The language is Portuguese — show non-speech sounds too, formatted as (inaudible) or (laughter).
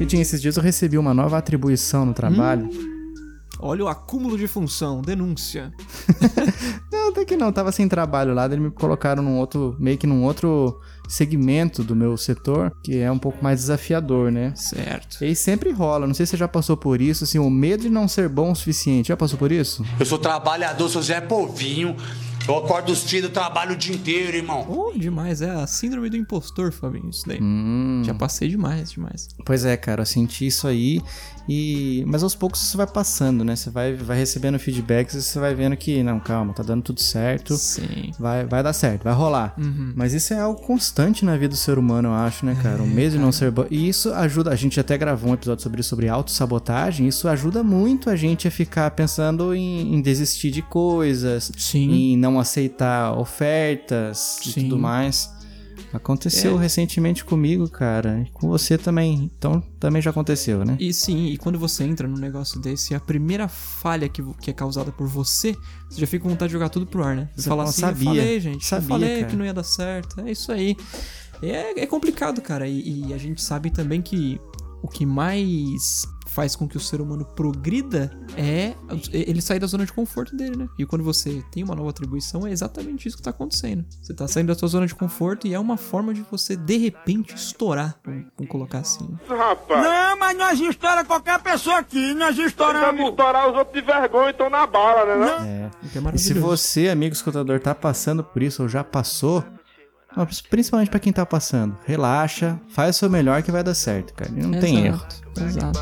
E tinha esses dias eu recebi uma nova atribuição no trabalho. Hum. Olha o acúmulo de função, denúncia. (laughs) não, até que não, tava sem trabalho lá, eles me colocaram num outro, meio que num outro segmento do meu setor, que é um pouco mais desafiador, né? Certo. E aí sempre rola, não sei se você já passou por isso, assim, o medo de não ser bom o suficiente. Já passou por isso? Eu sou trabalhador, sou Zé Povinho. Eu acordo cedo, trabalho o dia inteiro, irmão. Oh, demais. É a síndrome do impostor, Fabinho, isso daí. Hum. Já passei demais, demais. Pois é, cara, eu senti isso aí. E... Mas aos poucos isso vai passando, né? Você vai, vai recebendo feedbacks e você vai vendo que, não, calma, tá dando tudo certo. Sim. Vai, vai dar certo, vai rolar. Uhum. Mas isso é algo constante na vida do ser humano, eu acho, né, cara? É, o medo de não ser bom. E isso ajuda. A gente até gravou um episódio sobre isso, sobre autossabotagem. Isso ajuda muito a gente a ficar pensando em, em desistir de coisas, Sim. em não aceitar ofertas Sim. e tudo mais. Aconteceu é. recentemente comigo, cara. E com você também. Então também já aconteceu, né? E sim, e quando você entra num negócio desse, a primeira falha que, que é causada por você, você já fica com vontade de jogar tudo pro ar, né? Você, você fala assim, sabia, eu falei, gente. Sabia, falei cara. que não ia dar certo. É isso aí. É, é complicado, cara. E, e a gente sabe também que o que mais faz com que o ser humano progrida é ele sair da zona de conforto dele, né? E quando você tem uma nova atribuição, é exatamente isso que tá acontecendo. Você tá saindo da sua zona de conforto e é uma forma de você, de repente, estourar. Vamos, colocar assim. Rapaz. Não, mas nós estoura qualquer pessoa aqui, nós estouramos. Vamos estourar os outros de vergonha, então na bala, né? Não? É. é e se você, amigo escutador, tá passando por isso ou já passou, Principalmente para quem tá passando. Relaxa, faz o seu melhor que vai dar certo, cara. E não Exato. tem erro. Exato.